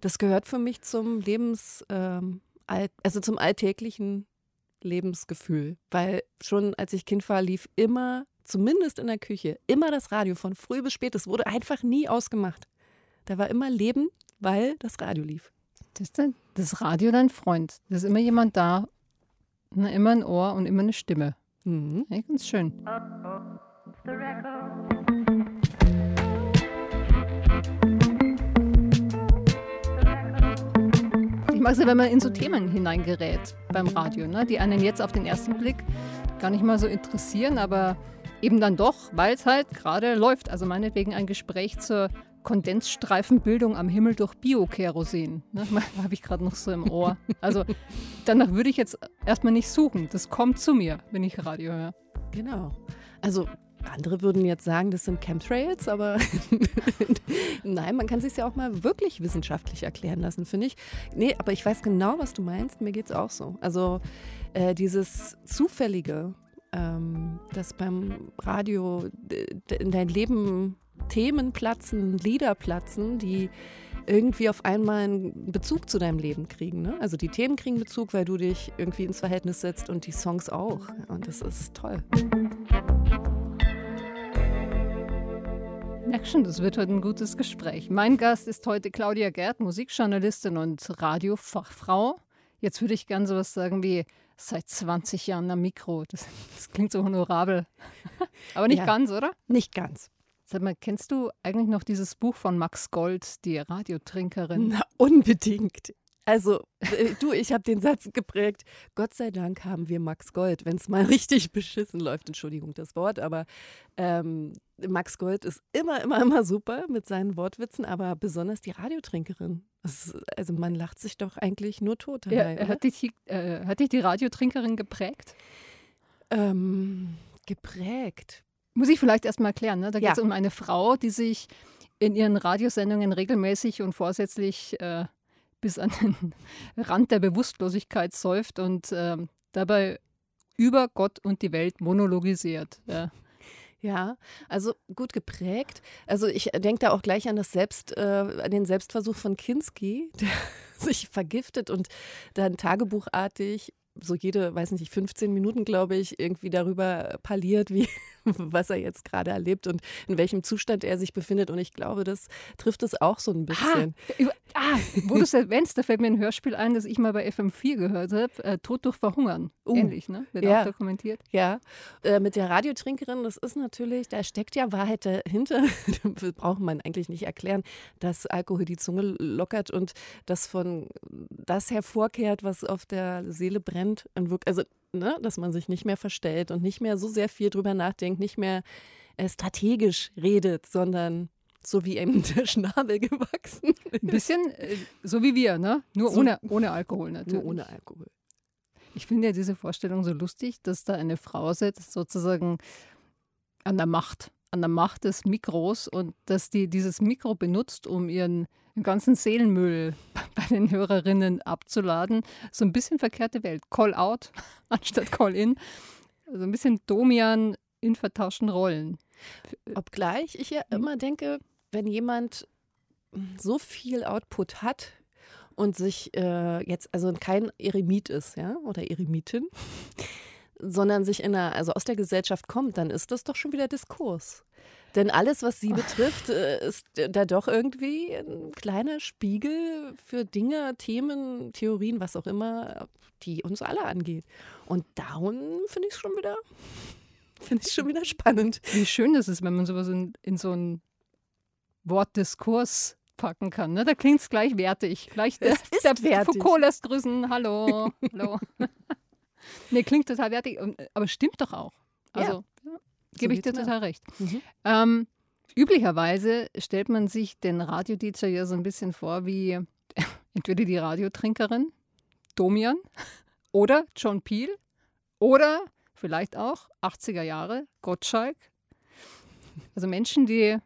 Das gehört für mich zum Lebens, ähm, also zum alltäglichen Lebensgefühl, weil schon als ich Kind war, lief immer, zumindest in der Küche, immer das Radio von früh bis spät. Es wurde einfach nie ausgemacht. Da war immer Leben, weil das Radio lief. Das ist das Radio dein Freund. Da ist immer jemand da, na, immer ein Ohr und immer eine Stimme. Mhm. Ja, ganz schön. Ich mag es ja, wenn man in so Themen hineingerät beim Radio, ne, die einen jetzt auf den ersten Blick gar nicht mal so interessieren, aber eben dann doch, weil es halt gerade läuft. Also meinetwegen ein Gespräch zur Kondensstreifenbildung am Himmel durch Biokerosin. Ne, Habe ich gerade noch so im Ohr. Also danach würde ich jetzt erstmal nicht suchen. Das kommt zu mir, wenn ich Radio höre. Genau. Also andere würden jetzt sagen, das sind Chemtrails, aber nein, man kann sich ja auch mal wirklich wissenschaftlich erklären lassen, finde ich. Nee, aber ich weiß genau, was du meinst. Mir geht es auch so. Also äh, dieses Zufällige, ähm, dass beim Radio in dein Leben Themen platzen, Lieder platzen, die irgendwie auf einmal einen Bezug zu deinem Leben kriegen. Ne? Also die Themen kriegen Bezug, weil du dich irgendwie ins Verhältnis setzt und die Songs auch. Und das ist toll. Merk schon, das wird heute ein gutes Gespräch. Mein Gast ist heute Claudia Gerd, Musikjournalistin und Radiofachfrau. Jetzt würde ich gerne sowas sagen wie seit 20 Jahren am Mikro. Das, das klingt so honorabel. Aber nicht ja, ganz, oder? Nicht ganz. Sag mal, kennst du eigentlich noch dieses Buch von Max Gold, die Radiotrinkerin? Na, unbedingt. Also, äh, du, ich habe den Satz geprägt. Gott sei Dank haben wir Max Gold, wenn es mal richtig beschissen läuft. Entschuldigung das Wort, aber ähm, Max Gold ist immer, immer, immer super mit seinen Wortwitzen, aber besonders die Radiotrinkerin. Ist, also, man lacht sich doch eigentlich nur tot dabei. Ja, hat, dich, äh, hat dich die Radiotrinkerin geprägt? Ähm, geprägt. Muss ich vielleicht erst mal erklären. Ne? Da geht es ja. um eine Frau, die sich in ihren Radiosendungen regelmäßig und vorsätzlich äh, bis an den Rand der Bewusstlosigkeit säuft und äh, dabei über Gott und die Welt monologisiert. Ja. Ja, also gut geprägt. Also ich denke da auch gleich an das Selbst, äh, den Selbstversuch von Kinski, der sich vergiftet und dann tagebuchartig so jede, weiß nicht, 15 Minuten, glaube ich, irgendwie darüber parliert, wie, was er jetzt gerade erlebt und in welchem Zustand er sich befindet. Und ich glaube, das trifft es auch so ein bisschen. Ah, ah wo du es erwähnst, da fällt mir ein Hörspiel ein, das ich mal bei FM4 gehört habe. Äh, Tod durch Verhungern. Uh, Ähnlich, ne? Wird ja, auch dokumentiert. Ja. Äh, mit der Radiotrinkerin, das ist natürlich, da steckt ja Wahrheit dahinter. das braucht man eigentlich nicht erklären, dass Alkohol die Zunge lockert und das von das hervorkehrt, was auf der Seele brennt. Also ne, dass man sich nicht mehr verstellt und nicht mehr so sehr viel drüber nachdenkt, nicht mehr äh, strategisch redet, sondern so wie eben der Schnabel gewachsen ist. Ein bisschen äh, so wie wir, ne? Nur so, ohne, ohne Alkohol natürlich. Nur ohne Alkohol. Ich finde ja diese Vorstellung so lustig, dass da eine Frau sitzt, sozusagen an der Macht, an der Macht des Mikros und dass die dieses Mikro benutzt, um ihren ganzen Seelenmüll bei den Hörerinnen abzuladen. So ein bisschen verkehrte Welt. Call out anstatt Call in. Also ein bisschen Domian in vertauschten Rollen. Obgleich ich ja immer denke, wenn jemand so viel Output hat und sich äh, jetzt also kein Eremit ist, ja, oder Eremitin, sondern sich in einer, also aus der Gesellschaft kommt, dann ist das doch schon wieder Diskurs. Denn alles, was sie betrifft, äh, ist da doch irgendwie ein kleiner Spiegel für Dinge, Themen, Theorien, was auch immer, die uns alle angeht. Und darum finde ich es schon wieder, finde ich schon wieder spannend. Wie schön das ist, wenn man sowas in, in so einen Wortdiskurs packen kann. Ne? Da klingt es gleich wertig. Gleich das, ist der wertig. Foucault lässt grüßen. Hallo. Hallo. Nee, klingt total wertig, aber stimmt doch auch. Also, ja. Gebe ich dir total recht. Mhm. Ähm, üblicherweise stellt man sich den Radio-DJ ja so ein bisschen vor wie entweder die Radiotrinkerin, Domian oder John Peel oder vielleicht auch 80er Jahre, Gottschalk. Also Menschen, die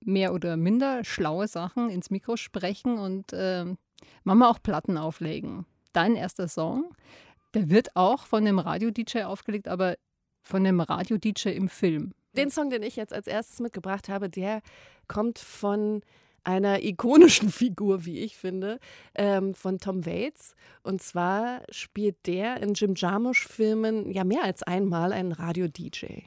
mehr oder minder schlaue Sachen ins Mikro sprechen und äh, manchmal auch Platten auflegen. Dein erster Song, der wird auch von einem Radio-DJ aufgelegt, aber von einem Radio-DJ im Film. Den Song, den ich jetzt als erstes mitgebracht habe, der kommt von einer ikonischen Figur, wie ich finde, ähm, von Tom Waits. Und zwar spielt der in Jim Jarmusch-Filmen ja mehr als einmal einen Radio-DJ.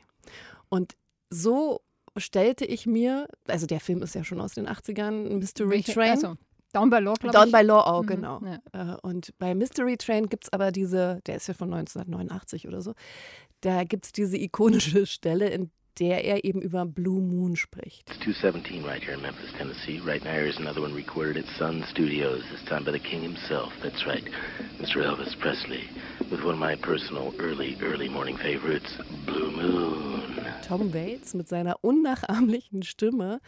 Und so stellte ich mir, also der Film ist ja schon aus den 80ern, Mystery Train. Also, Down by Law, glaube ich. Down by Law auch, mhm, genau. Ja. Äh, und bei Mystery Train gibt es aber diese, der ist ja von 1989 oder so, da gibt es diese ikonische Stelle, in der er eben über Blue Moon spricht. It's 217 right here in Memphis, Tennessee. Right now here's another one recorded at Sun Studios, this time by the king himself. That's right, Mr. Elvis Presley, with one of my personal early, early morning favorites, Blue Moon. Tom Waits mit seiner unnachahmlichen Stimme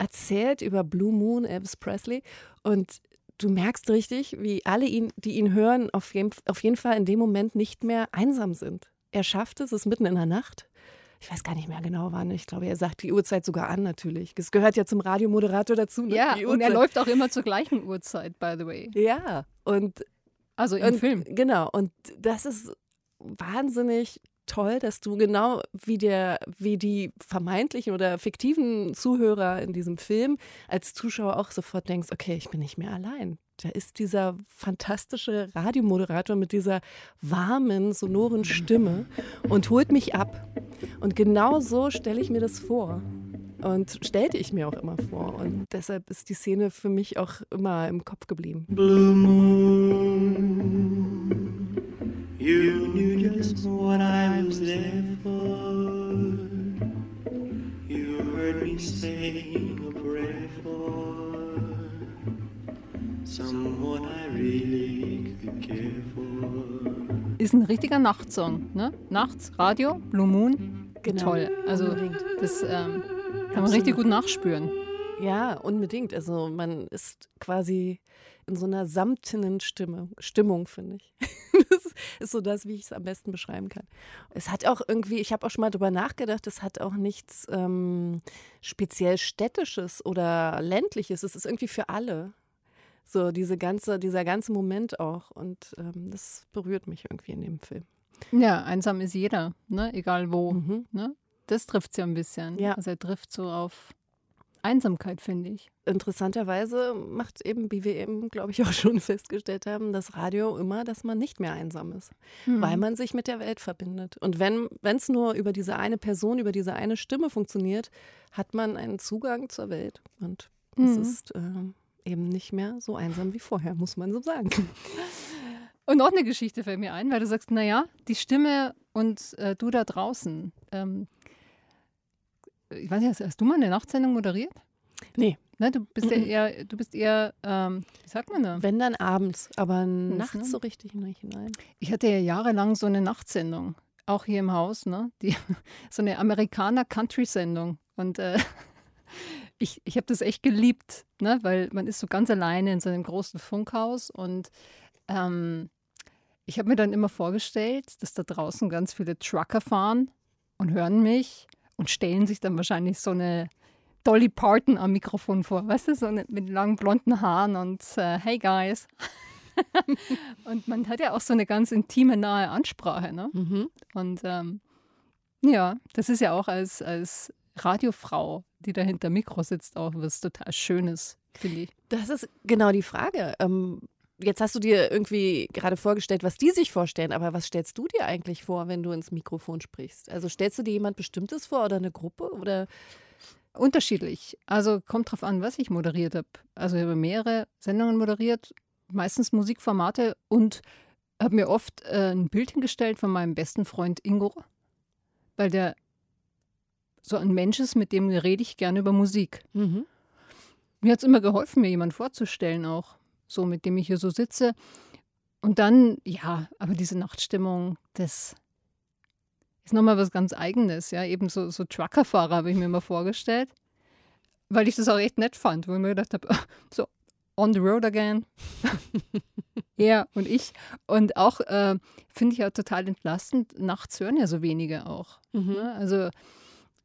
erzählt über Blue Moon, Elvis Presley und du merkst richtig, wie alle, ihn, die ihn hören, auf jeden, auf jeden Fall in dem Moment nicht mehr einsam sind. Er schafft es, es ist mitten in der Nacht ich weiß gar nicht mehr genau wann. Ich glaube, er sagt die Uhrzeit sogar an natürlich. Es gehört ja zum Radiomoderator dazu. Ne? Ja, und er läuft auch immer zur gleichen Uhrzeit, by the way. Ja, und also im und, Film. Genau, und das ist wahnsinnig toll, dass du genau wie der, wie die vermeintlichen oder fiktiven Zuhörer in diesem Film als Zuschauer auch sofort denkst, okay, ich bin nicht mehr allein. Da ist dieser fantastische Radiomoderator mit dieser warmen, sonoren Stimme und holt mich ab. Und genau so stelle ich mir das vor. Und stellte ich mir auch immer vor. Und deshalb ist die Szene für mich auch immer im Kopf geblieben. Blue Moon, you knew just what I was there for. You heard me sing a prayer for someone I really care for. Ist ein richtiger Nachtsong, ne? Nachts, Radio, Blue Moon. Genau. Toll. Also das ähm, kann man richtig gut nachspüren. Ja, unbedingt. Also man ist quasi in so einer samtenen Stimme, Stimmung, finde ich. das ist so das, wie ich es am besten beschreiben kann. Es hat auch irgendwie, ich habe auch schon mal drüber nachgedacht, es hat auch nichts ähm, speziell städtisches oder ländliches. Es ist irgendwie für alle. So diese ganze, dieser ganze Moment auch. Und ähm, das berührt mich irgendwie in dem Film. Ja, einsam ist jeder, ne? egal wo. Mhm. Ne? Das trifft ja ein bisschen. Ja. Also er trifft so auf Einsamkeit, finde ich. Interessanterweise macht eben, wie wir eben, glaube ich, auch schon festgestellt haben, das Radio immer, dass man nicht mehr einsam ist, mhm. weil man sich mit der Welt verbindet. Und wenn es nur über diese eine Person, über diese eine Stimme funktioniert, hat man einen Zugang zur Welt. Und das mhm. ist äh, eben nicht mehr so einsam wie vorher, muss man so sagen. Und noch eine Geschichte fällt mir ein, weil du sagst, naja, die Stimme und äh, du da draußen. Ähm, ich weiß nicht, hast du mal eine Nachtsendung moderiert? Nee. Ne, du bist ja eher, du bist eher, ähm, wie sagt man da? Wenn dann abends, aber nachts ne? so richtig nicht hinein. Ich hatte ja jahrelang so eine Nachtsendung, auch hier im Haus, ne? Die, so eine Amerikaner-Country-Sendung. Und äh, ich, ich habe das echt geliebt, ne? weil man ist so ganz alleine in so einem großen Funkhaus und ähm, ich habe mir dann immer vorgestellt, dass da draußen ganz viele Trucker fahren und hören mich und stellen sich dann wahrscheinlich so eine Dolly Parton am Mikrofon vor, weißt du, so eine, mit langen blonden Haaren und äh, hey guys. und man hat ja auch so eine ganz intime, nahe Ansprache. Ne? Mhm. Und ähm, ja, das ist ja auch als, als Radiofrau, die da hinter Mikro sitzt, auch was total Schönes, finde ich. Das ist genau die Frage. Ähm, Jetzt hast du dir irgendwie gerade vorgestellt, was die sich vorstellen, aber was stellst du dir eigentlich vor, wenn du ins Mikrofon sprichst? Also stellst du dir jemand Bestimmtes vor oder eine Gruppe oder? Unterschiedlich. Also kommt drauf an, was ich moderiert habe. Also ich habe mehrere Sendungen moderiert, meistens Musikformate und habe mir oft äh, ein Bild hingestellt von meinem besten Freund Ingo, weil der so ein Mensch ist, mit dem rede ich gerne über Musik. Mhm. Mir hat es immer geholfen, mir jemanden vorzustellen auch so mit dem ich hier so sitze. Und dann, ja, aber diese Nachtstimmung, das ist nochmal was ganz Eigenes, ja. Eben so, so Truckerfahrer habe ich mir mal vorgestellt, weil ich das auch echt nett fand, wo ich mir gedacht habe, so on the road again. er und ich. Und auch äh, finde ich ja total entlastend, nachts hören ja so wenige auch. Mhm. Ne? Also,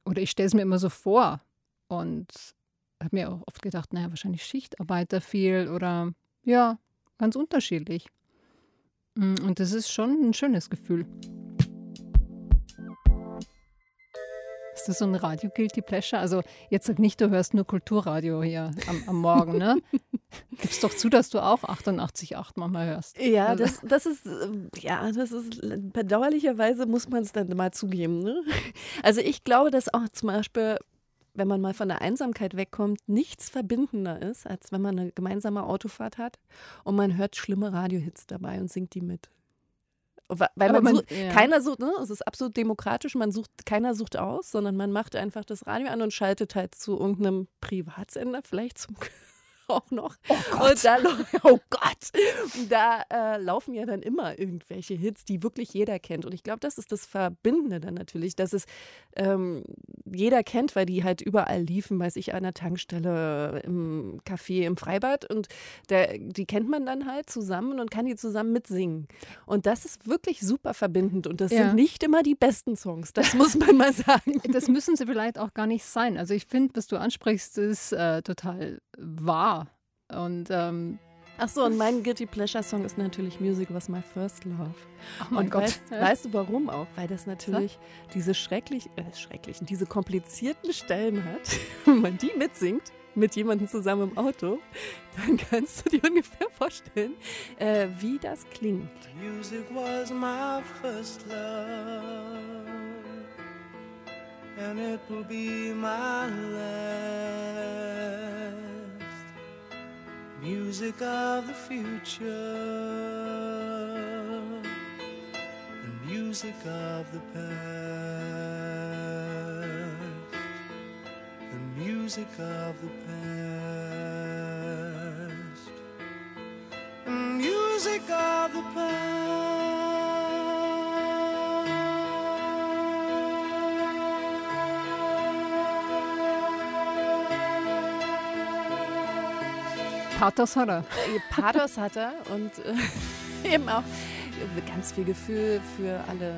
oder ich stelle es mir immer so vor und habe mir auch oft gedacht, naja, wahrscheinlich Schichtarbeiter viel oder ja, ganz unterschiedlich. Mm, und das ist schon ein schönes Gefühl. Hast du so ein Radio Guilty Pleasure? Also jetzt sag nicht, du hörst nur Kulturradio hier am, am Morgen, ne? Gib's doch zu, dass du auch 88,8 manchmal hörst. Ja, also das, das ist, ja, das ist, bedauerlicherweise muss man es dann mal zugeben. Ne? Also ich glaube, dass auch zum Beispiel wenn man mal von der Einsamkeit wegkommt, nichts verbindender ist, als wenn man eine gemeinsame Autofahrt hat und man hört schlimme Radiohits dabei und singt die mit. Weil man, man sucht, ja. keiner sucht, ne? es ist absolut demokratisch, man sucht, keiner sucht aus, sondern man macht einfach das Radio an und schaltet halt zu irgendeinem Privatsender, vielleicht zum auch noch. Oh Gott. Und da, oh Gott. da äh, laufen ja dann immer irgendwelche Hits, die wirklich jeder kennt. Und ich glaube, das ist das Verbindende dann natürlich, dass es ähm, jeder kennt, weil die halt überall liefen, weiß ich, an der Tankstelle, im Café, im Freibad. Und der, die kennt man dann halt zusammen und kann die zusammen mitsingen. Und das ist wirklich super verbindend. Und das ja. sind nicht immer die besten Songs, das muss man mal sagen. Das müssen sie vielleicht auch gar nicht sein. Also ich finde, was du ansprichst, ist äh, total wahr. Und ähm, Ach so, und mein Guilty Pleasure Song ist natürlich Music Was My First Love. Ach mein und Gott. Weißt, weißt, du warum auch? Weil das natürlich so? diese schrecklich, äh, schrecklichen, diese komplizierten Stellen hat. Wenn man die mitsingt, mit jemandem zusammen im Auto, dann kannst du dir ungefähr vorstellen, äh, wie das klingt. Music was my first love and it will be my last. Music of the future, the music of the past, the music of the past, the music of the past. Pathos hat er. Äh, Pathos hat er und äh, eben auch ganz viel Gefühl für alle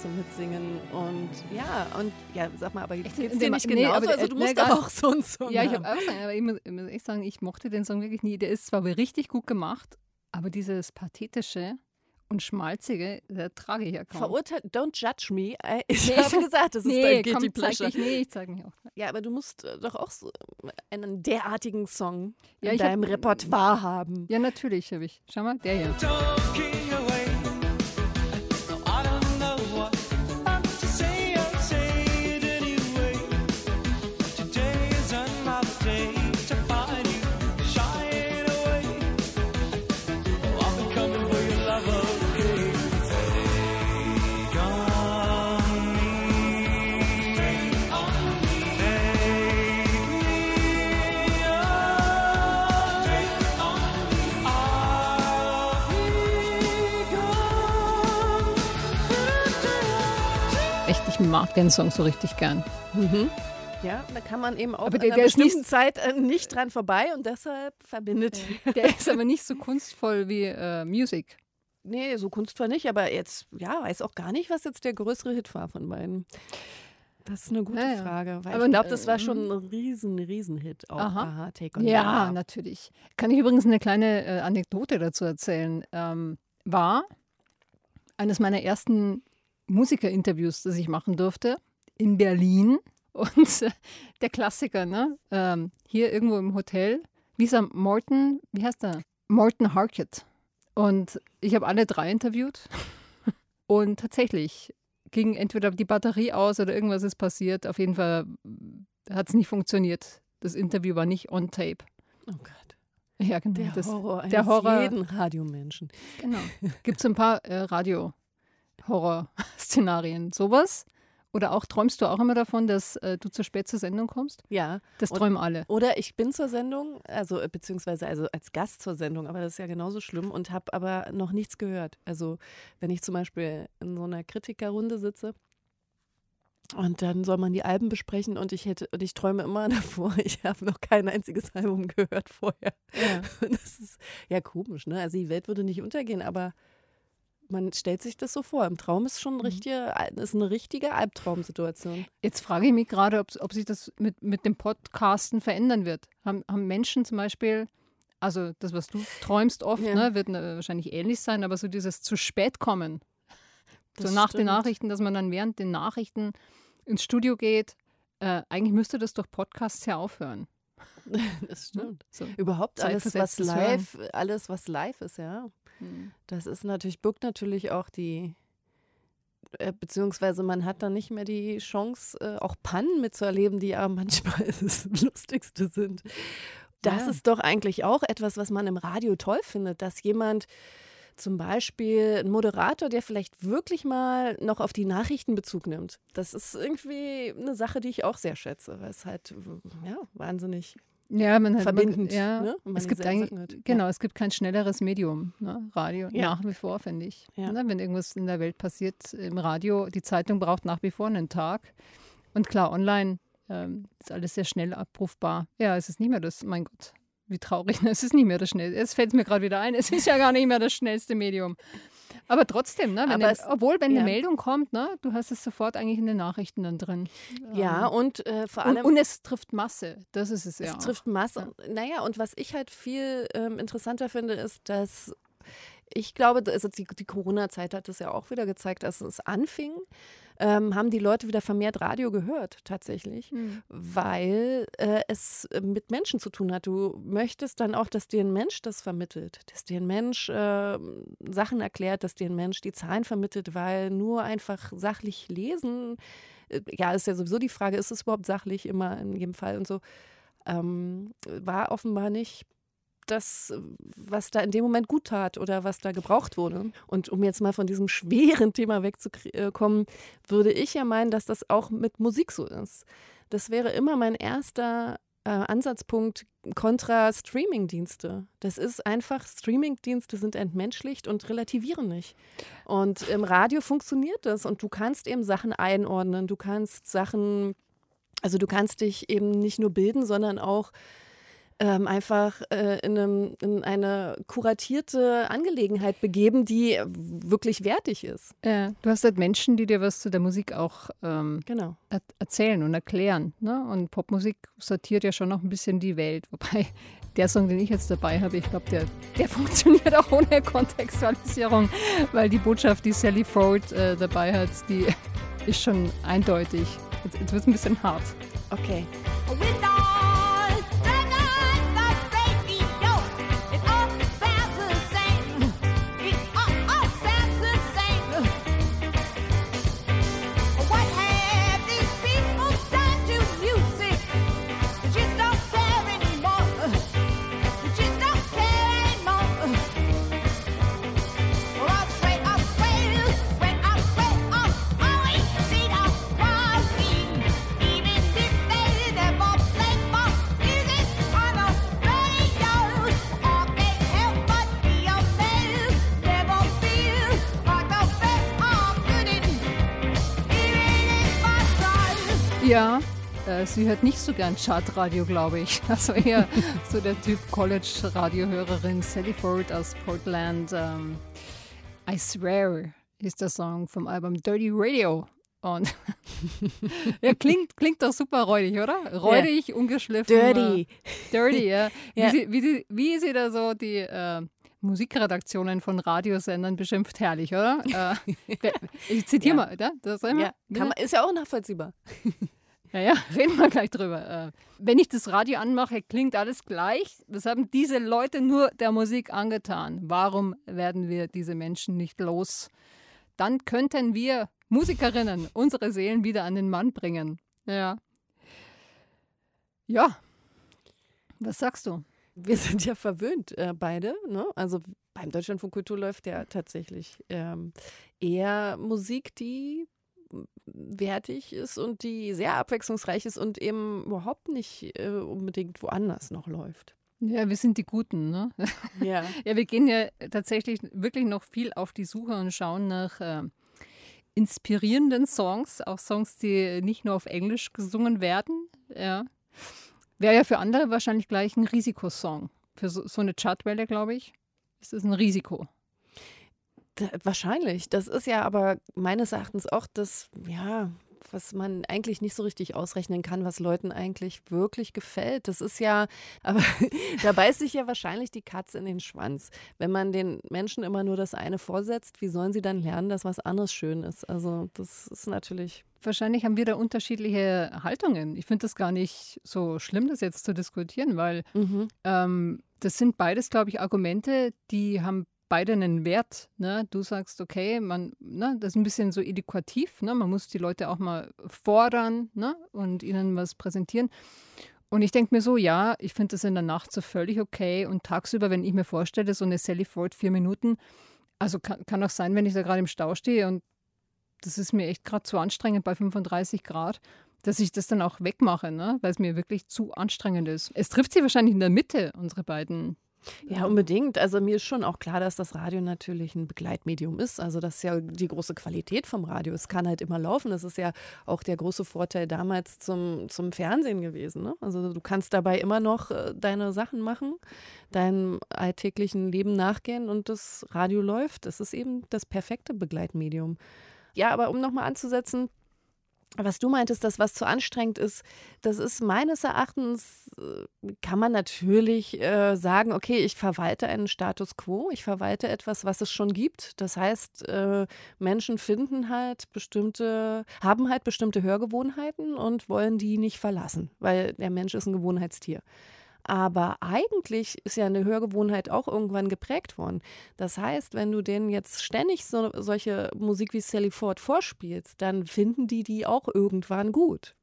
zum Mitsingen und ja, und ja, sag mal, aber geht's dir nicht nee, genauso, also du musst nee, auch so einen Song Ja, ich habe auch sagen, aber ich muss, ich muss echt sagen, ich mochte den Song wirklich nie. Der ist zwar richtig gut gemacht, aber dieses Pathetische, und Schmalzige, da trage ich ja kaum. Verurteilt, don't judge me. Ich nee, habe gesagt, das ist nee, dein Guilty komm, Pleasure. Zeig dich, nee, ich zeige mich auch. Ja, aber du musst äh, doch auch so einen derartigen Song ja, in deinem hab, Repertoire haben. Ja, natürlich habe ich. Schau mal, der hier. Mag den Song so richtig gern. Mhm. Ja, da kann man eben auch aber der, in einer bestimmten nicht, Zeit äh, nicht dran vorbei und deshalb verbindet. Der ist aber nicht so kunstvoll wie äh, Music. Nee, so kunstvoll nicht, aber jetzt, ja, weiß auch gar nicht, was jetzt der größere Hit war von beiden. Das ist eine gute ja, ja. Frage, weil aber, ich glaube, das war schon ein riesen, riesen Hit auch. Aha. Aha Take on ja, Aha. natürlich. Kann ich übrigens eine kleine äh, Anekdote dazu erzählen. Ähm, war eines meiner ersten Musikerinterviews, das ich machen durfte, in Berlin. Und äh, der Klassiker, ne? Ähm, hier irgendwo im Hotel. Lisa Morton, wie heißt der? Morton Harkett. Und ich habe alle drei interviewt. Und tatsächlich ging entweder die Batterie aus oder irgendwas ist passiert. Auf jeden Fall hat es nicht funktioniert. Das Interview war nicht on tape. Oh Gott. Ja, genau. Der das, Horror der Horror jeden Radiomenschen. Genau. Gibt es ein paar äh, Radio, Horrorszenarien. Sowas? Oder auch träumst du auch immer davon, dass äh, du zu spät zur Sendung kommst? Ja. Das träumen alle. Oder ich bin zur Sendung, also äh, beziehungsweise also als Gast zur Sendung, aber das ist ja genauso schlimm und habe aber noch nichts gehört. Also wenn ich zum Beispiel in so einer Kritikerrunde sitze und dann soll man die Alben besprechen und ich hätte und ich träume immer davor, ich habe noch kein einziges Album gehört vorher. Ja. Das ist ja komisch, ne? Also die Welt würde nicht untergehen, aber man stellt sich das so vor. Im Traum ist schon mhm. richtige, ist eine richtige Albtraumsituation. Jetzt frage ich mich gerade, ob, ob sich das mit, mit dem Podcasten verändern wird. Haben, haben Menschen zum Beispiel, also das, was du träumst oft, ja. ne, wird wahrscheinlich ähnlich sein, aber so dieses zu spät kommen. Das so nach stimmt. den Nachrichten, dass man dann während den Nachrichten ins Studio geht äh, eigentlich müsste das durch Podcasts ja aufhören. Das stimmt. So. Überhaupt alles, was live, hören. alles, was live ist, ja. Hm. Das ist natürlich, birgt natürlich auch die, äh, beziehungsweise man hat dann nicht mehr die Chance, äh, auch Pannen mitzuerleben, die ja manchmal das Lustigste sind. Das ja. ist doch eigentlich auch etwas, was man im Radio toll findet, dass jemand zum Beispiel ein Moderator, der vielleicht wirklich mal noch auf die Nachrichten Bezug nimmt. Das ist irgendwie eine Sache, die ich auch sehr schätze, weil es halt ja, wahnsinnig ja, man hat, verbindend. Man, ja, ne? es gibt eigentlich, genau, ja. es gibt kein schnelleres Medium, ne? Radio, ja. nach wie vor, finde ich. Ja. Ne? Wenn irgendwas in der Welt passiert im Radio, die Zeitung braucht nach wie vor einen Tag. Und klar, online ähm, ist alles sehr schnell abrufbar. Ja, es ist nicht mehr das, mein Gott, wie traurig, es ist nicht mehr das schnellste. Es fällt mir gerade wieder ein, es ist ja gar nicht mehr das schnellste Medium. Aber trotzdem, ne, wenn es, obwohl, wenn ja. eine Meldung kommt, ne, du hast es sofort eigentlich in den Nachrichten dann drin. Ja, ähm, und äh, vor allem. Und, und, es trifft Masse, das ist es ja. Es auch. trifft Masse. Ja. Naja, und was ich halt viel ähm, interessanter finde, ist, dass ich glaube, also die, die Corona-Zeit hat es ja auch wieder gezeigt, dass es anfing ähm, haben die Leute wieder vermehrt Radio gehört, tatsächlich, mhm. weil äh, es äh, mit Menschen zu tun hat. Du möchtest dann auch, dass dir ein Mensch das vermittelt, dass dir ein Mensch äh, Sachen erklärt, dass dir ein Mensch die Zahlen vermittelt, weil nur einfach sachlich lesen, äh, ja, ist ja sowieso die Frage, ist es überhaupt sachlich immer in jedem Fall und so, ähm, war offenbar nicht das, was da in dem Moment gut tat oder was da gebraucht wurde. Und um jetzt mal von diesem schweren Thema wegzukommen, würde ich ja meinen, dass das auch mit Musik so ist. Das wäre immer mein erster äh, Ansatzpunkt kontra Streamingdienste. Das ist einfach, Streamingdienste sind entmenschlicht und relativieren nicht. Und im Radio funktioniert das und du kannst eben Sachen einordnen, du kannst Sachen, also du kannst dich eben nicht nur bilden, sondern auch ähm, einfach äh, in, einem, in, eine kuratierte Angelegenheit begeben, die wirklich wertig ist. Ja, du hast halt Menschen, die dir was zu der Musik auch ähm, genau. er erzählen und erklären. Ne? Und Popmusik sortiert ja schon noch ein bisschen die Welt. Wobei der Song, den ich jetzt dabei habe, ich glaube, der, der funktioniert auch ohne Kontextualisierung, weil die Botschaft, die Sally Ford äh, dabei hat, die ist schon eindeutig. Jetzt, jetzt wird es ein bisschen hart. Okay. Ja, äh, sie hört nicht so gern Chartradio, glaube ich. Also eher so der Typ College-Radiohörerin Sally Ford aus Portland. Ähm, I Swear ist der Song vom Album Dirty Radio. Und ja, klingt, klingt doch super räudig, oder? Räudig, yeah. ungeschliffen. Dirty. Äh, dirty, ja. Wie, yeah. sie, wie, sie, wie sie da so die äh, Musikredaktionen von Radiosendern beschimpft, herrlich, oder? äh, ich zitiere ja. mal, oder? Das ja. Man, ist ja auch nachvollziehbar. Ja, ja, reden wir gleich drüber. Äh, wenn ich das Radio anmache, klingt alles gleich. Was haben diese Leute nur der Musik angetan? Warum werden wir diese Menschen nicht los? Dann könnten wir Musikerinnen unsere Seelen wieder an den Mann bringen. Ja. Ja. Was sagst du? Wir sind ja verwöhnt, äh, beide. Ne? Also beim Deutschlandfunk Kultur läuft ja tatsächlich ähm, eher Musik, die wertig ist und die sehr abwechslungsreich ist und eben überhaupt nicht äh, unbedingt woanders noch läuft. Ja, wir sind die Guten, ne? Ja. ja, wir gehen ja tatsächlich wirklich noch viel auf die Suche und schauen nach äh, inspirierenden Songs, auch Songs, die nicht nur auf Englisch gesungen werden. Ja. Wäre ja für andere wahrscheinlich gleich ein Risikosong. Für so, so eine Chartwelle, glaube ich, ist es ein Risiko. Wahrscheinlich. Das ist ja aber meines Erachtens auch das, ja, was man eigentlich nicht so richtig ausrechnen kann, was Leuten eigentlich wirklich gefällt. Das ist ja, aber da beißt sich ja wahrscheinlich die Katze in den Schwanz. Wenn man den Menschen immer nur das eine vorsetzt, wie sollen sie dann lernen, dass was anderes schön ist? Also das ist natürlich Wahrscheinlich haben wir da unterschiedliche Haltungen. Ich finde das gar nicht so schlimm, das jetzt zu diskutieren, weil mhm. ähm, das sind beides, glaube ich, Argumente, die haben beide einen Wert. Ne? Du sagst, okay, man, ne, das ist ein bisschen so edukativ, ne? man muss die Leute auch mal fordern ne? und ihnen was präsentieren. Und ich denke mir so, ja, ich finde das in der Nacht so völlig okay. Und tagsüber, wenn ich mir vorstelle, so eine Sally Ford vier Minuten, also kann, kann auch sein, wenn ich da gerade im Stau stehe und das ist mir echt gerade zu anstrengend bei 35 Grad, dass ich das dann auch wegmache, ne? weil es mir wirklich zu anstrengend ist. Es trifft sie wahrscheinlich in der Mitte, unsere beiden ja, unbedingt. Also mir ist schon auch klar, dass das Radio natürlich ein Begleitmedium ist. Also das ist ja die große Qualität vom Radio. Es kann halt immer laufen. Das ist ja auch der große Vorteil damals zum, zum Fernsehen gewesen. Ne? Also du kannst dabei immer noch äh, deine Sachen machen, deinem alltäglichen Leben nachgehen und das Radio läuft. Das ist eben das perfekte Begleitmedium. Ja, aber um nochmal anzusetzen, was du meintest, dass was zu anstrengend ist, das ist meines Erachtens, äh, kann man natürlich äh, sagen, okay, ich verwalte einen Status quo, ich verwalte etwas, was es schon gibt. Das heißt, äh, Menschen finden halt bestimmte, haben halt bestimmte Hörgewohnheiten und wollen die nicht verlassen, weil der Mensch ist ein Gewohnheitstier. Aber eigentlich ist ja eine Hörgewohnheit auch irgendwann geprägt worden. Das heißt, wenn du denen jetzt ständig so, solche Musik wie Sally Ford vorspielst, dann finden die die auch irgendwann gut.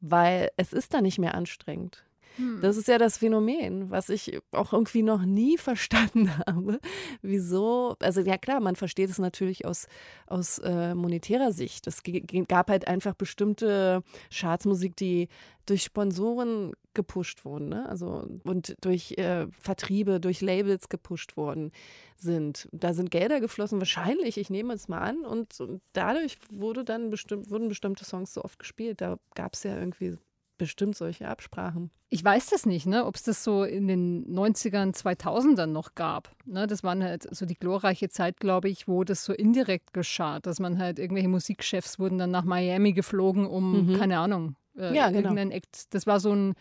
Weil es ist dann nicht mehr anstrengend. Hm. Das ist ja das Phänomen, was ich auch irgendwie noch nie verstanden habe. Wieso? Also ja klar, man versteht es natürlich aus, aus äh, monetärer Sicht. Es gab halt einfach bestimmte Chartsmusik, die durch Sponsoren gepusht wurden, ne? also und durch äh, Vertriebe, durch Labels gepusht worden sind. Da sind Gelder geflossen, wahrscheinlich, ich nehme es mal an, und, und dadurch wurde dann bestimmt, wurden bestimmte Songs so oft gespielt. Da gab es ja irgendwie bestimmt solche Absprachen. Ich weiß das nicht, ne, ob es das so in den 90ern, 2000ern noch gab. Ne, das war halt so die glorreiche Zeit, glaube ich, wo das so indirekt geschah, dass man halt irgendwelche Musikchefs wurden dann nach Miami geflogen, um, mhm. keine Ahnung, äh, ja, genau. irgendein Act. Das war so ein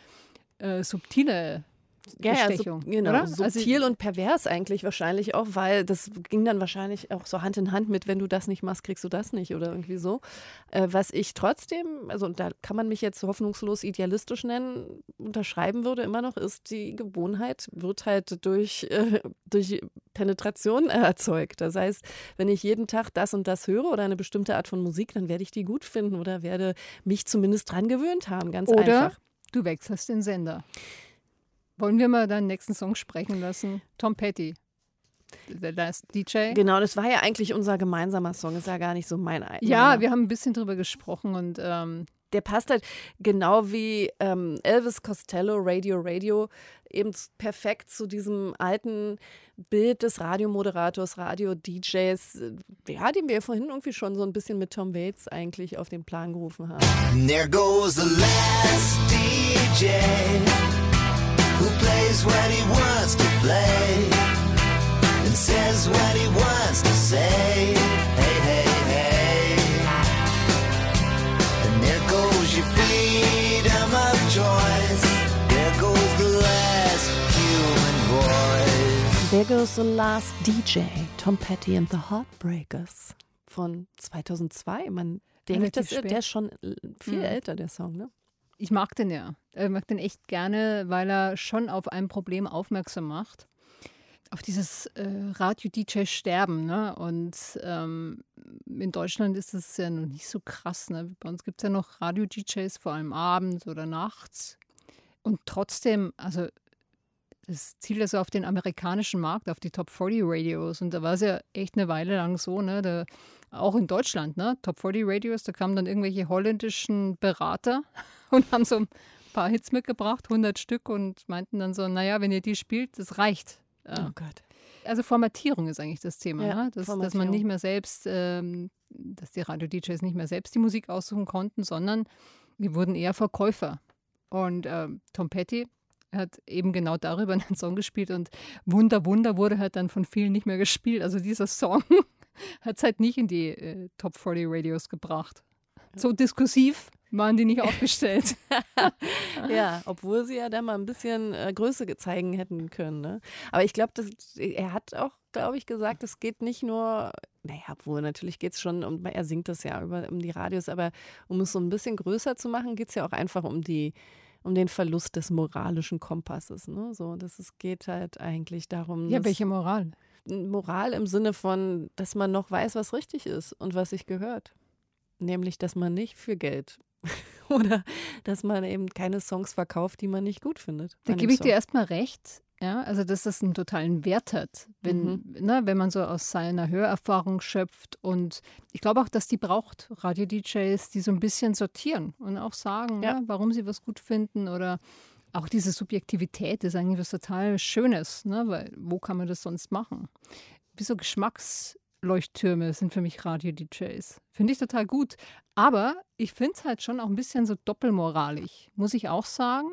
äh, subtile ja, ja, so, genau, oder? Subtil also, und pervers eigentlich wahrscheinlich auch, weil das ging dann wahrscheinlich auch so Hand in Hand mit, wenn du das nicht machst, kriegst du das nicht oder irgendwie so. Äh, was ich trotzdem, also da kann man mich jetzt hoffnungslos idealistisch nennen, unterschreiben würde immer noch, ist die Gewohnheit, wird halt durch, äh, durch Penetration erzeugt. Das heißt, wenn ich jeden Tag das und das höre oder eine bestimmte Art von Musik, dann werde ich die gut finden oder werde mich zumindest dran gewöhnt haben, ganz oder einfach. Du wechselst den Sender. Wollen wir mal deinen nächsten Song sprechen lassen? Tom Petty. The Last DJ. Genau, das war ja eigentlich unser gemeinsamer Song, ist ja gar nicht so mein eigener. Ja, wir haben ein bisschen drüber gesprochen und ähm der passt halt genau wie ähm, Elvis Costello, Radio Radio, eben perfekt zu diesem alten Bild des Radiomoderators, Radio-DJs, äh, ja, den wir vorhin irgendwie schon so ein bisschen mit Tom Waits eigentlich auf den Plan gerufen haben. There goes the last DJ who plays what he wants to play and says what he wants to say. Hey, hey, hey. And there goes your freedom of choice. There goes the last human voice. There goes the last DJ, Tom Petty and the Heartbreakers von 2002. Man denkt, das, der ist schon viel mhm. älter, der Song, ne? Ich mag den ja. Ich mag den echt gerne, weil er schon auf ein Problem aufmerksam macht. Auf dieses äh, Radio-DJ-Sterben. Ne? Und ähm, in Deutschland ist das ja noch nicht so krass. Ne? Bei uns gibt es ja noch Radio-DJs, vor allem abends oder nachts. Und trotzdem, also das zielt ja so auf den amerikanischen Markt, auf die Top 40 Radios. Und da war es ja echt eine Weile lang so, ne? Da, auch in Deutschland, ne? Top 40 Radios, da kamen dann irgendwelche holländischen Berater und haben so ein paar Hits mitgebracht, 100 Stück und meinten dann so, naja, wenn ihr die spielt, das reicht. Oh Gott. Also Formatierung ist eigentlich das Thema, ja, ne? dass, dass, man nicht mehr selbst, ähm, dass die Radio-DJs nicht mehr selbst die Musik aussuchen konnten, sondern die wurden eher Verkäufer. Und ähm, Tom Petty hat eben genau darüber einen Song gespielt und Wunder, Wunder wurde halt dann von vielen nicht mehr gespielt. Also dieser Song hat es halt nicht in die äh, Top 40 Radios gebracht. so diskursiv waren die nicht aufgestellt. ja, obwohl sie ja da mal ein bisschen äh, Größe zeigen hätten können. Ne? Aber ich glaube, er hat auch, glaube ich, gesagt, es geht nicht nur, naja, obwohl natürlich geht es schon, um, er singt das ja über, um die Radios, aber um es so ein bisschen größer zu machen, geht es ja auch einfach um die um den Verlust des moralischen Kompasses. Ne? So, dass es geht halt eigentlich darum. Ja, welche Moral? Moral im Sinne von, dass man noch weiß, was richtig ist und was sich gehört. Nämlich, dass man nicht für Geld oder dass man eben keine Songs verkauft, die man nicht gut findet. Da gebe ich dir erstmal recht. Ja, also dass das einen totalen Wert hat, wenn, mhm. ne, wenn man so aus seiner Hörerfahrung schöpft. Und ich glaube auch, dass die braucht, Radio-DJs, die so ein bisschen sortieren und auch sagen, ja. Ja, warum sie was gut finden oder auch diese Subjektivität ist eigentlich was total Schönes, ne? weil wo kann man das sonst machen? Wie so Geschmacksleuchttürme sind für mich Radio-DJs. Finde ich total gut. Aber ich finde es halt schon auch ein bisschen so doppelmoralig, muss ich auch sagen.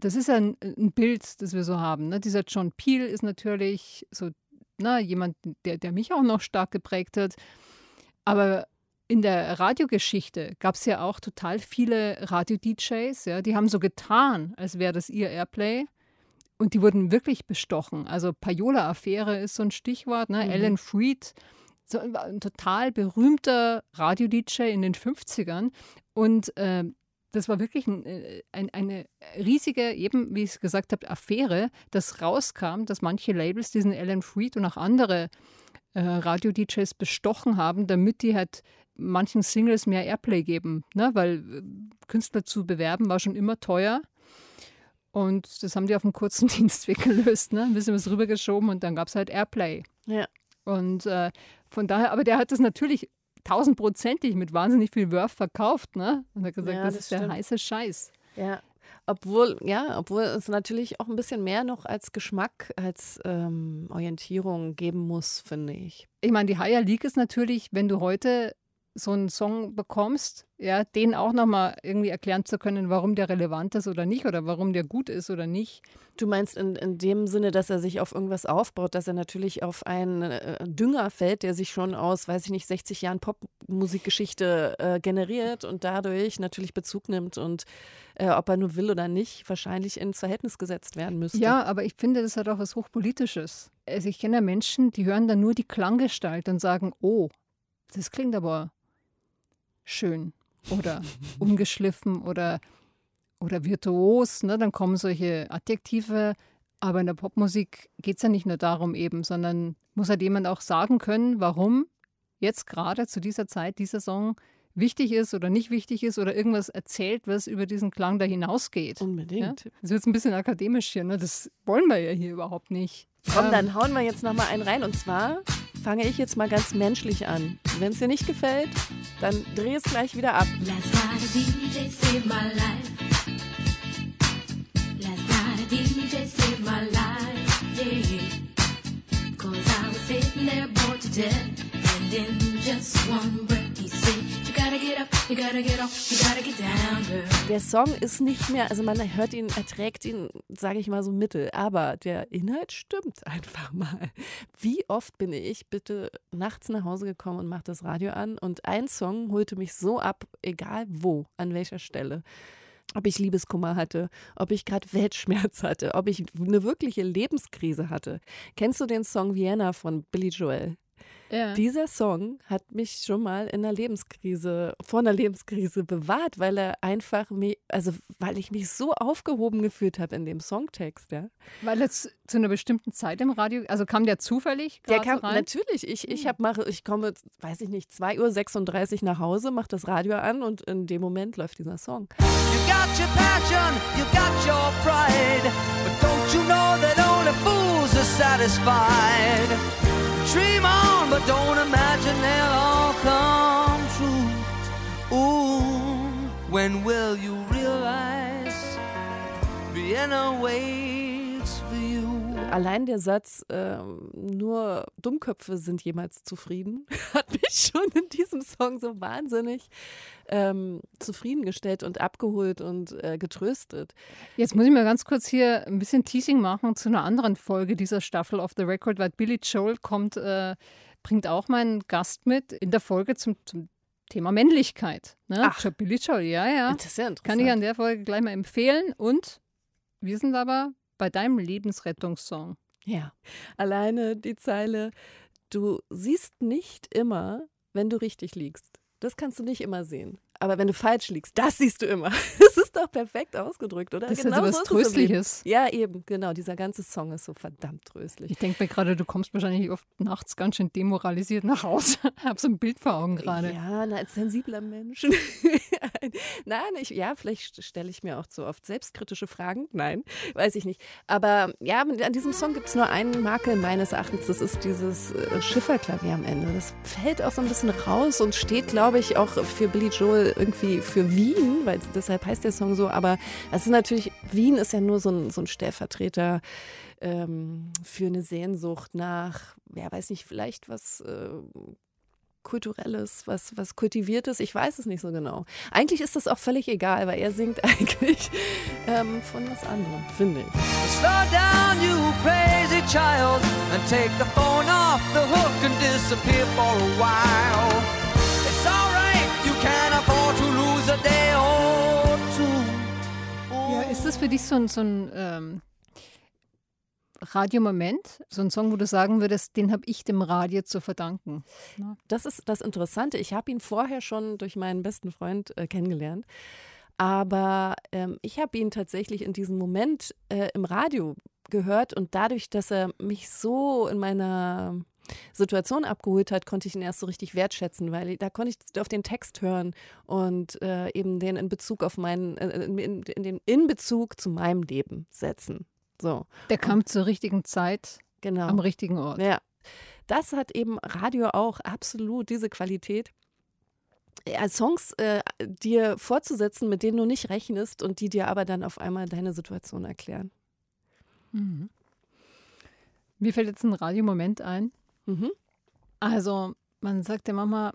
Das ist ja ein, ein Bild, das wir so haben. Ne? Dieser John Peel ist natürlich so na, jemand, der, der mich auch noch stark geprägt hat. Aber in der Radiogeschichte gab es ja auch total viele Radio-DJs, ja, die haben so getan, als wäre das ihr Airplay. Und die wurden wirklich bestochen. Also Payola-Affäre ist so ein Stichwort. Ne? Mhm. Alan Freed, so ein total berühmter Radio-DJ in den 50ern. Und äh, das war wirklich ein, äh, ein, eine riesige, eben wie ich es gesagt habe, Affäre, dass rauskam, dass manche Labels diesen Alan Freed und auch andere äh, Radio-DJs bestochen haben, damit die halt manchen Singles mehr Airplay geben, ne? weil äh, Künstler zu bewerben war schon immer teuer. Und das haben die auf einem kurzen Dienstweg gelöst, ne? ein bisschen was rübergeschoben und dann gab es halt Airplay. Ja. Und äh, von daher, aber der hat das natürlich tausendprozentig mit wahnsinnig viel Wurf verkauft, ne? Und hat gesagt, ja, das, das, ist stimmt. der heiße Scheiß. Ja. Obwohl, ja, obwohl es natürlich auch ein bisschen mehr noch als Geschmack, als ähm, Orientierung geben muss, finde ich. Ich meine, die Higher League ist natürlich, wenn du heute so einen Song bekommst, ja, den auch nochmal irgendwie erklären zu können, warum der relevant ist oder nicht oder warum der gut ist oder nicht. Du meinst in, in dem Sinne, dass er sich auf irgendwas aufbaut, dass er natürlich auf einen äh, Dünger fällt, der sich schon aus, weiß ich nicht, 60 Jahren Popmusikgeschichte äh, generiert und dadurch natürlich Bezug nimmt und äh, ob er nur will oder nicht, wahrscheinlich ins Verhältnis gesetzt werden müsste. Ja, aber ich finde, das hat auch was Hochpolitisches. Also ich kenne ja Menschen, die hören dann nur die Klanggestalt und sagen, oh, das klingt aber schön oder ungeschliffen oder, oder virtuos. Ne? Dann kommen solche Adjektive. Aber in der Popmusik geht es ja nicht nur darum eben, sondern muss halt jemand auch sagen können, warum jetzt gerade zu dieser Zeit dieser Song wichtig ist oder nicht wichtig ist oder irgendwas erzählt, was über diesen Klang da hinausgeht. Unbedingt. Ja? Das wird ein bisschen akademisch hier, ne? das wollen wir ja hier überhaupt nicht. Komm, dann ähm. hauen wir jetzt noch mal einen rein und zwar fange ich jetzt mal ganz menschlich an. Wenn es dir nicht gefällt, dann dreh es gleich wieder ab. Cause I was sitting there bored to death. And in just one breath he said, Der Song ist nicht mehr, also man hört ihn, erträgt ihn, sage ich mal so mittel, aber der Inhalt stimmt einfach mal. Wie oft bin ich bitte nachts nach Hause gekommen und mache das Radio an und ein Song holte mich so ab, egal wo, an welcher Stelle ob ich Liebeskummer hatte, ob ich gerade Weltschmerz hatte, ob ich eine wirkliche Lebenskrise hatte. Kennst du den Song Vienna von Billy Joel? Ja. Dieser Song hat mich schon mal in einer Lebenskrise, vor einer Lebenskrise bewahrt, weil er einfach mich, also weil ich mich so aufgehoben gefühlt habe in dem Songtext, ja. Weil es zu einer bestimmten Zeit im Radio, also kam der zufällig? Der kam rein? natürlich. Ich, ich hm. habe mache, ich komme, weiß ich nicht, 2.36 Uhr nach Hause, mache das Radio an und in dem Moment läuft dieser Song. You got your passion, you got your pride, but don't you know that only fools are satisfied? Dream on, but don't imagine they'll all come true. Ooh, when will you realize Vienna waits? Allein der Satz, äh, nur Dummköpfe sind jemals zufrieden, hat mich schon in diesem Song so wahnsinnig ähm, zufriedengestellt und abgeholt und äh, getröstet. Jetzt muss ich mal ganz kurz hier ein bisschen Teasing machen zu einer anderen Folge dieser Staffel of the Record, weil Billy Joel kommt, äh, bringt auch meinen Gast mit in der Folge zum, zum Thema Männlichkeit. Ne? Ach. Billy Joel, ja, ja. Das ist ja interessant. Kann ich an der Folge gleich mal empfehlen. Und wir sind aber bei deinem Lebensrettungssong. Ja. Alleine die Zeile, du siehst nicht immer, wenn du richtig liegst. Das kannst du nicht immer sehen. Aber wenn du falsch liegst, das siehst du immer. Das ist doch perfekt ausgedrückt, oder? Das genau ist also was so. Tröstliches. Ja, eben, genau. Dieser ganze Song ist so verdammt tröstlich. Ich denke mir gerade, du kommst wahrscheinlich oft nachts ganz schön demoralisiert nach Hause. Hab so ein Bild vor Augen gerade. Ja, na, als sensibler Mensch. Nein, ich, ja, vielleicht stelle ich mir auch zu oft selbstkritische Fragen. Nein, weiß ich nicht. Aber ja, an diesem Song gibt es nur einen Makel meines Erachtens. Das ist dieses äh, Schifferklavier am Ende. Das fällt auch so ein bisschen raus und steht, glaube ich, auch für Billy Joel irgendwie für Wien, weil deshalb heißt der Song so. Aber das ist natürlich, Wien ist ja nur so ein, so ein Stellvertreter ähm, für eine Sehnsucht nach, ja, weiß nicht, vielleicht was. Äh, Kulturelles, was, was Kultiviertes, ich weiß es nicht so genau. Eigentlich ist das auch völlig egal, weil er singt eigentlich ähm, von was anderem, finde ich. Slow down, you crazy child, and take the phone off the hook and disappear for a while. Das für dich so ein, so ein ähm, Radiomoment? So ein Song, wo du sagen würdest, den habe ich dem Radio zu verdanken? Das ist das Interessante. Ich habe ihn vorher schon durch meinen besten Freund äh, kennengelernt. Aber ähm, ich habe ihn tatsächlich in diesem Moment äh, im Radio gehört und dadurch, dass er mich so in meiner Situation abgeholt hat, konnte ich ihn erst so richtig wertschätzen, weil da konnte ich auf den Text hören und äh, eben den in Bezug auf meinen, äh, in, in, den in Bezug zu meinem Leben setzen. So. Der kam zur richtigen Zeit Genau. am richtigen Ort. Ja. Das hat eben Radio auch absolut diese Qualität. Ja, Songs äh, dir vorzusetzen, mit denen du nicht rechnest und die dir aber dann auf einmal deine Situation erklären. Mhm. Mir fällt jetzt ein Radiomoment ein. Mhm. Also, man sagt der Mama,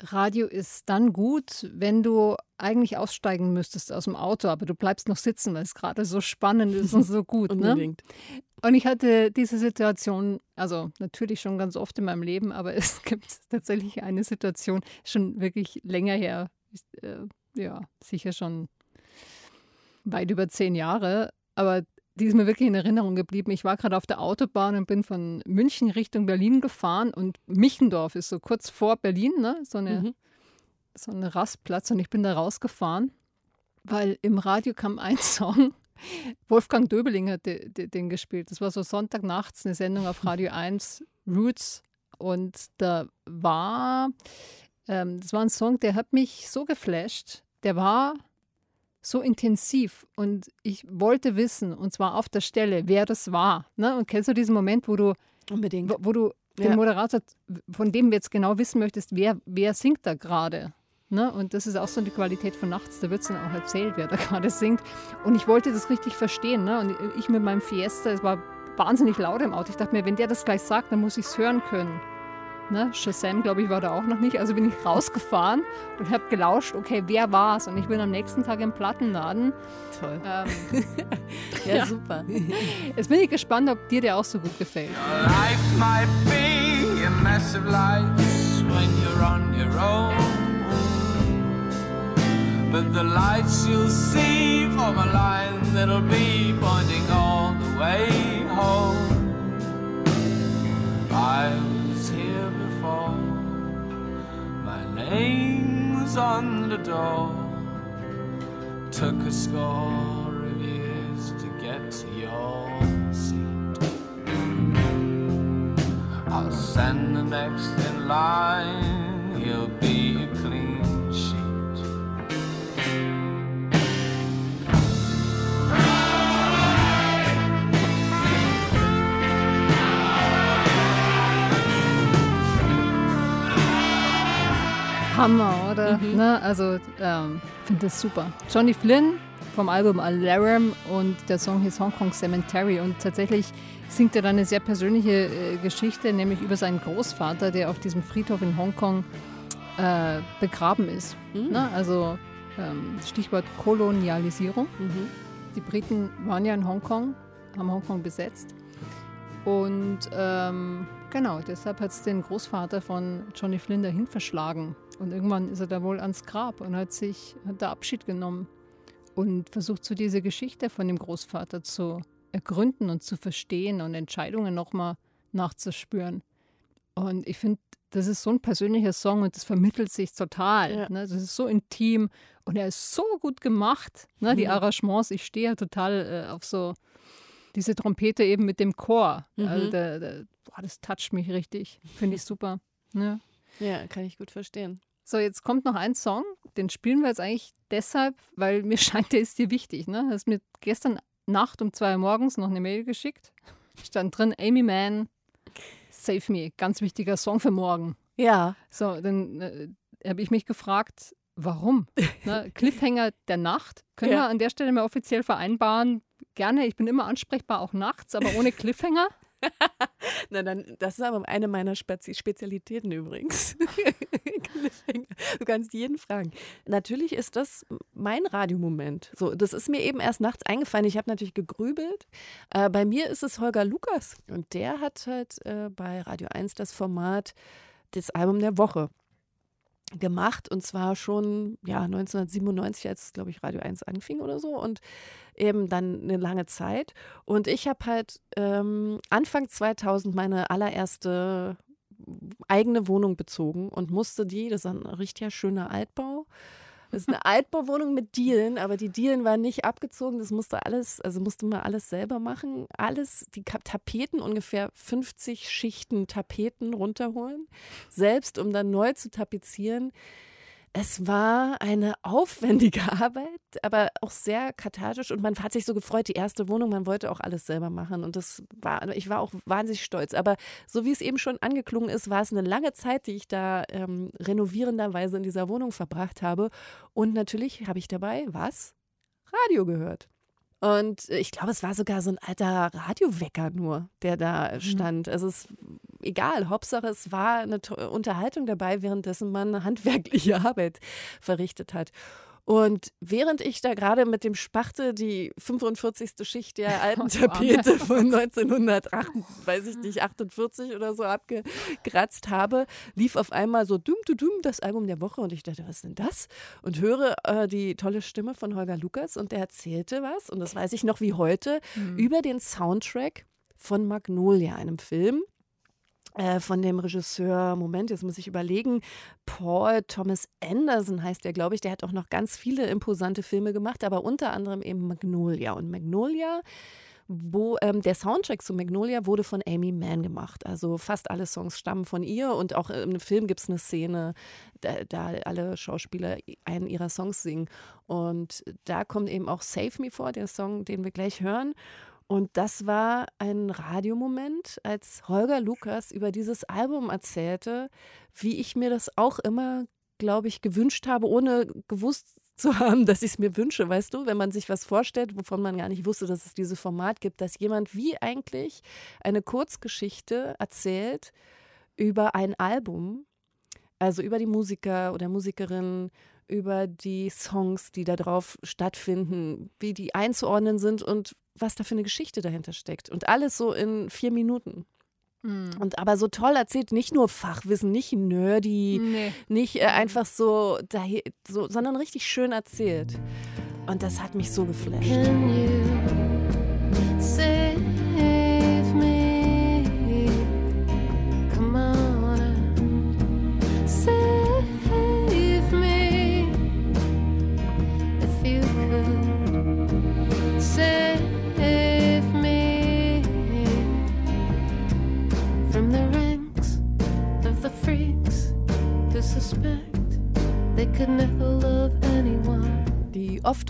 Radio ist dann gut, wenn du eigentlich aussteigen müsstest aus dem Auto, aber du bleibst noch sitzen, weil es gerade so spannend ist und so gut. ne? Unbedingt. Und ich hatte diese Situation, also natürlich schon ganz oft in meinem Leben, aber es gibt tatsächlich eine Situation, schon wirklich länger her, äh, ja, sicher schon weit über zehn Jahre, aber die ist mir wirklich in Erinnerung geblieben. Ich war gerade auf der Autobahn und bin von München Richtung Berlin gefahren und Michendorf ist so kurz vor Berlin, ne? so, eine, Mhm. so ein Rastplatz und ich bin da rausgefahren, weil im Radio kam ein Song. Wolfgang Döbeling hat de- de- den gespielt. Das war so Sonntagnachts eine Sendung auf Radio 1, Roots. Und da war, ähm, das war ein Song, der hat mich so geflasht. Der war so intensiv und ich wollte wissen, und zwar auf der Stelle, wer das war. Ne? Und kennst du diesen Moment, wo du, Unbedingt. wo, wo du den Ja. Moderator, von dem du jetzt genau wissen möchtest, wer, wer singt da gerade? Ne? Und das ist auch so die Qualität von nachts, da wird es dann auch erzählt, wer da gerade singt. Und ich wollte das richtig verstehen. Ne? Und ich mit meinem Fiesta, es war wahnsinnig laut im Auto. Ich dachte mir, wenn der das gleich sagt, dann muss ich es hören können. Ne? Shazam, glaube ich, war da auch noch nicht. Also bin ich rausgefahren und habe gelauscht, okay, wer war's? Und ich bin am nächsten Tag im Plattenladen. Toll. Ähm, Ja, Ja. super. jetzt bin ich gespannt, ob dir der auch so gut gefällt. Life might be a of lights when you're on your own. But the lights you'll see from a line that'll be pointing all the way home. I my name's on the door. Took a score of years to get to your seat. I'll send the next in line. He'll be Hammer, oder? Ne? Also, ähm, finde das super. Johnny Flynn vom Album Alarm und der Song hieß Hong Kong Cemetery. Und tatsächlich singt er dann eine sehr persönliche äh, Geschichte, nämlich über seinen Großvater, der auf diesem Friedhof in Hongkong äh, begraben ist. Mhm. Ne? Also, ähm, Stichwort Kolonialisierung. Mhm. Die Briten waren ja in Hongkong, haben Hongkong besetzt. Und ähm, genau, deshalb hat es den Großvater von Johnny Flynn dahin verschlagen. Und irgendwann ist er da wohl ans Grab und hat sich hat da Abschied genommen und versucht so diese Geschichte von dem Großvater zu ergründen und zu verstehen und Entscheidungen nochmal nachzuspüren. Und ich finde, das ist so ein persönlicher Song und das vermittelt sich total. Ja. Ne? Das ist so intim und er ist so gut gemacht. Ne? Die mhm. Arrangements, ich stehe ja total äh, auf so diese Trompete eben mit dem Chor. Mhm. Also der, der, boah, das toucht mich richtig. Finde ich super. Ne? Ja, kann ich gut verstehen. So, jetzt kommt noch ein Song, den spielen wir jetzt eigentlich deshalb, weil mir scheint, der ist dir wichtig. Ne? Du hast mir gestern Nacht um zwei Uhr morgens noch eine Mail geschickt. Stand drin, Amy Mann, Save Me, ganz wichtiger Song für morgen. Ja. So, dann äh, habe ich mich gefragt, warum? ne? Cliffhanger der Nacht. Können ja. wir an der Stelle mal offiziell vereinbaren? Gerne, ich bin immer ansprechbar, auch nachts, aber ohne Cliffhanger. Na dann, das ist aber eine meiner Spezi Spezialitäten übrigens. Du kannst jeden fragen. Natürlich ist das mein Radiomoment. So, das ist mir eben erst nachts eingefallen. Ich habe natürlich gegrübelt. Äh, bei mir ist es Holger Lukas und der hat halt äh, bei Radio 1 das Format das Album der Woche gemacht und zwar schon ja 1997, als glaube ich Radio 1 anfing oder so und eben dann eine lange Zeit und ich habe halt ähm, Anfang 2000 meine allererste eigene Wohnung bezogen und musste die, das ist ein richtig schöner Altbau, das ist eine Altbauwohnung mit Dielen, aber die Dielen waren nicht abgezogen. Das musste alles, also musste man alles selber machen. Alles, die Tapeten, ungefähr 50 Schichten Tapeten runterholen, selbst um dann neu zu tapezieren. Es war eine aufwendige Arbeit, aber auch sehr kathartisch und man hat sich so gefreut, die erste Wohnung, man wollte auch alles selber machen und das war, ich war auch wahnsinnig stolz. Aber so wie es eben schon angeklungen ist, war es eine lange Zeit, die ich da ähm, renovierenderweise in dieser Wohnung verbracht habe und natürlich habe ich dabei was? Radio gehört. Und ich glaube, es war sogar so ein alter Radiowecker nur, der da mhm. stand. Also es ist egal, Hauptsache es war eine Unterhaltung dabei, währenddessen man handwerkliche Arbeit verrichtet hat. Und während ich da gerade mit dem Spachtel die 45. Schicht der alten Tapete von 1948 oder so abgekratzt habe, lief auf einmal so dumm, dumm, das Album der Woche. Und ich dachte, was ist denn das? Und höre äh, die tolle Stimme von Holger Lukas und der erzählte was, und das weiß ich noch wie heute, mhm. über den Soundtrack von Magnolia, einem Film äh, von dem Regisseur, Moment, jetzt muss ich überlegen, Paul Thomas Anderson heißt der, glaube ich. Der hat auch noch ganz viele imposante Filme gemacht, aber unter anderem eben Magnolia. Und Magnolia wo ähm, der Soundtrack zu Magnolia wurde von Amy Mann gemacht. Also fast alle Songs stammen von ihr und auch im Film gibt es eine Szene, da, da, alle Schauspieler einen ihrer Songs singen. Und da kommt eben auch Save Me vor, der Song, den wir gleich hören. Und das war ein Radiomoment, als Holger Lukas über dieses Album erzählte, wie ich mir das auch immer, glaube ich, gewünscht habe, ohne gewusst zu haben, dass ich es mir wünsche, weißt du, wenn man sich was vorstellt, wovon man gar nicht wusste, dass es dieses Format gibt, dass jemand wie eigentlich eine Kurzgeschichte erzählt über ein Album, also über die Musiker oder Musikerin, über die Songs, die da drauf stattfinden, wie die einzuordnen sind und was da für eine Geschichte dahinter steckt. Und alles so in vier Minuten. Mhm. Und aber so toll erzählt, nicht nur Fachwissen, nicht nerdy, nee. nicht äh, einfach so, daher, so, sondern richtig schön erzählt. Und das hat mich so geflasht.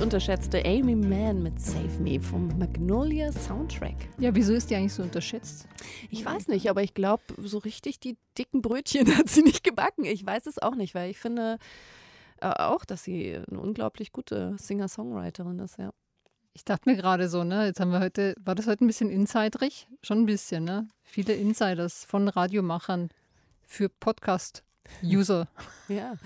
Unterschätzte Amy Mann mit Save Me vom Magnolia Soundtrack. Ja, wieso ist die eigentlich so unterschätzt? Ich weiß nicht, aber ich glaube, so richtig die dicken Brötchen hat sie nicht gebacken. Ich weiß es auch nicht, weil ich finde äh, auch, dass sie eine unglaublich gute Singer-Songwriterin ist, ja. Ich dachte mir gerade so, ne, jetzt haben wir heute, war das heute ein bisschen insiderig? Schon ein bisschen, ne? Viele Insiders von Radiomachern für Podcast User. Ja.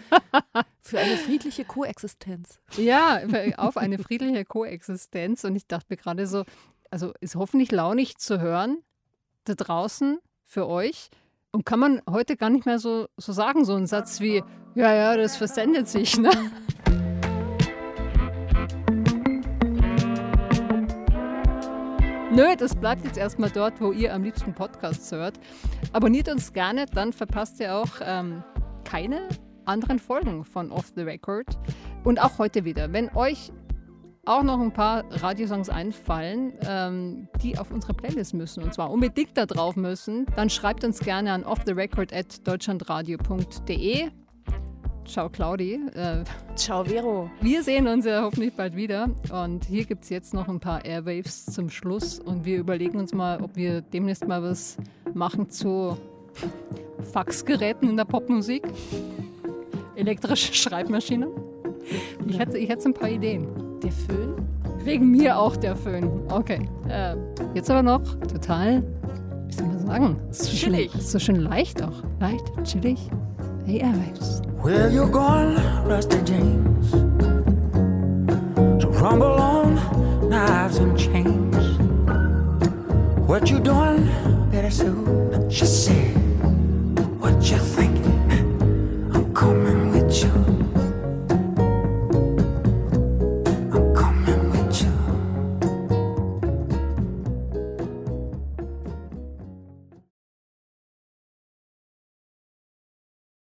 Für eine friedliche Koexistenz. Ja, auf eine friedliche Koexistenz. Und ich dachte mir gerade so, also ist hoffentlich launig zu hören, da draußen für euch. Und kann man heute gar nicht mehr so, so sagen, so einen Satz wie, ja, ja, das versendet sich. Ne? Nö, das bleibt jetzt erstmal dort, wo ihr am liebsten Podcasts hört. Abonniert uns gerne, dann verpasst ihr auch ähm, keine anderen Folgen von Off the Record. Und auch heute wieder. Wenn euch auch noch ein paar Radiosongs einfallen, ähm, die auf unsere Playlist müssen und zwar unbedingt da drauf müssen, dann schreibt uns gerne an offtherecord@deutschlandradio.de. Ciao Claudi. Äh, Ciao Vero. Wir sehen uns ja hoffentlich bald wieder und hier gibt es jetzt noch ein paar Airwaves zum Schluss und wir überlegen uns mal, ob wir demnächst mal was machen zu Faxgeräten in der Popmusik, elektrische Schreibmaschinen. Ich hätte, ich hätte ein paar Ideen. Der Föhn? Wegen mir auch der Föhn. Okay. Äh, jetzt aber noch total, wie soll man sagen? So chillig. Schön, so schön leicht auch. Leicht, chillig. Where you going, Rusty James? So rumble on, knives and chains. What you doing, better soon? Just say What you thinking? I'm coming with you.